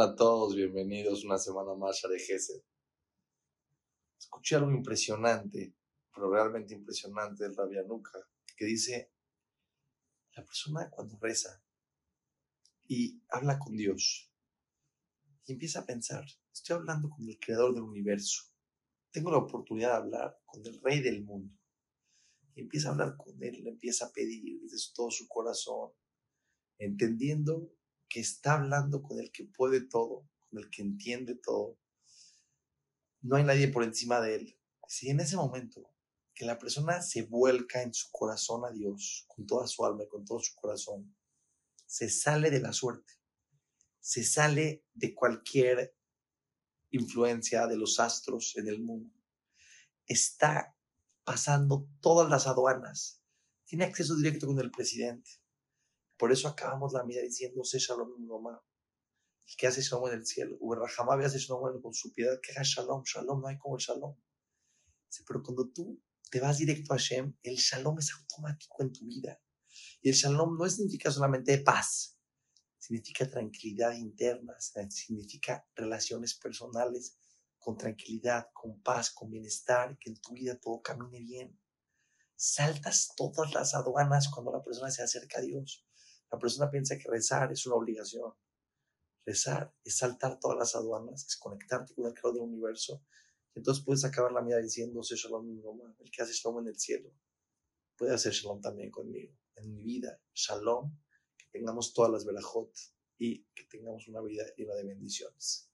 Hola a todos, bienvenidos una semana más a Gesed. Escuché algo impresionante, pero realmente impresionante del Rabbi Anuka, que dice, la persona cuando reza y habla con Dios y empieza a pensar, estoy hablando con el creador del universo, tengo la oportunidad de hablar con el rey del mundo. Y empieza a hablar con él, le empieza a pedir desde todo su corazón, entendiendo que está hablando con el que puede todo, con el que entiende todo. No hay nadie por encima de él. Si en ese momento que la persona se vuelca en su corazón a Dios, con toda su alma y con todo su corazón, se sale de la suerte, se sale de cualquier influencia de los astros en el mundo. Está pasando todas las aduanas, tiene acceso directo con el presidente, por eso acabamos la vida diciendo, sé shalom mamá. El que hace shalom en el cielo. Uberrahamabe hace shalom con su piedad, que haga shalom, shalom, no hay como el shalom. pero cuando tú te vas directo a Hashem, el shalom es automático en tu vida. Y el shalom no significa solamente paz, significa tranquilidad interna, significa relaciones personales con tranquilidad, con paz, con bienestar, que en tu vida todo camine bien. Saltas todas las aduanas cuando la persona se acerca a Dios. La persona piensa que rezar es una obligación. Rezar es saltar todas las aduanas, es conectarte con el creador del universo. entonces puedes acabar la vida diciendo, sé shalom mi mamá, el que hace shalom en el cielo. Puede hacer shalom también conmigo, en mi vida. Shalom, que tengamos todas las verajot y que tengamos una vida llena de bendiciones.